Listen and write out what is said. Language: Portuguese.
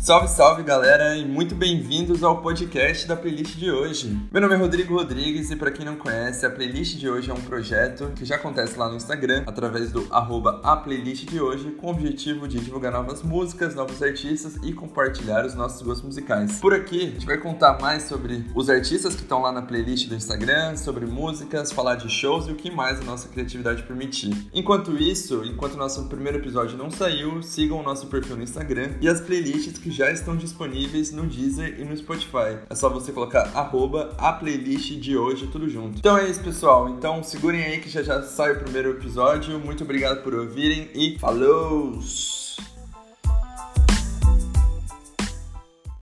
Salve, salve galera e muito bem-vindos ao podcast da playlist de hoje. Meu nome é Rodrigo Rodrigues e para quem não conhece, a playlist de hoje é um projeto que já acontece lá no Instagram através do arroba a playlist de hoje com o objetivo de divulgar novas músicas, novos artistas e compartilhar os nossos gostos musicais. Por aqui a gente vai contar mais sobre os artistas que estão lá na playlist do Instagram, sobre músicas, falar de shows e o que mais a nossa criatividade permitir. Enquanto isso, enquanto nosso primeiro episódio não saiu, sigam o nosso perfil no Instagram e as playlists que já estão disponíveis no Deezer e no Spotify. É só você colocar arroba a playlist de hoje, tudo junto. Então é isso, pessoal. Então segurem aí que já já sai o primeiro episódio. Muito obrigado por ouvirem e falou!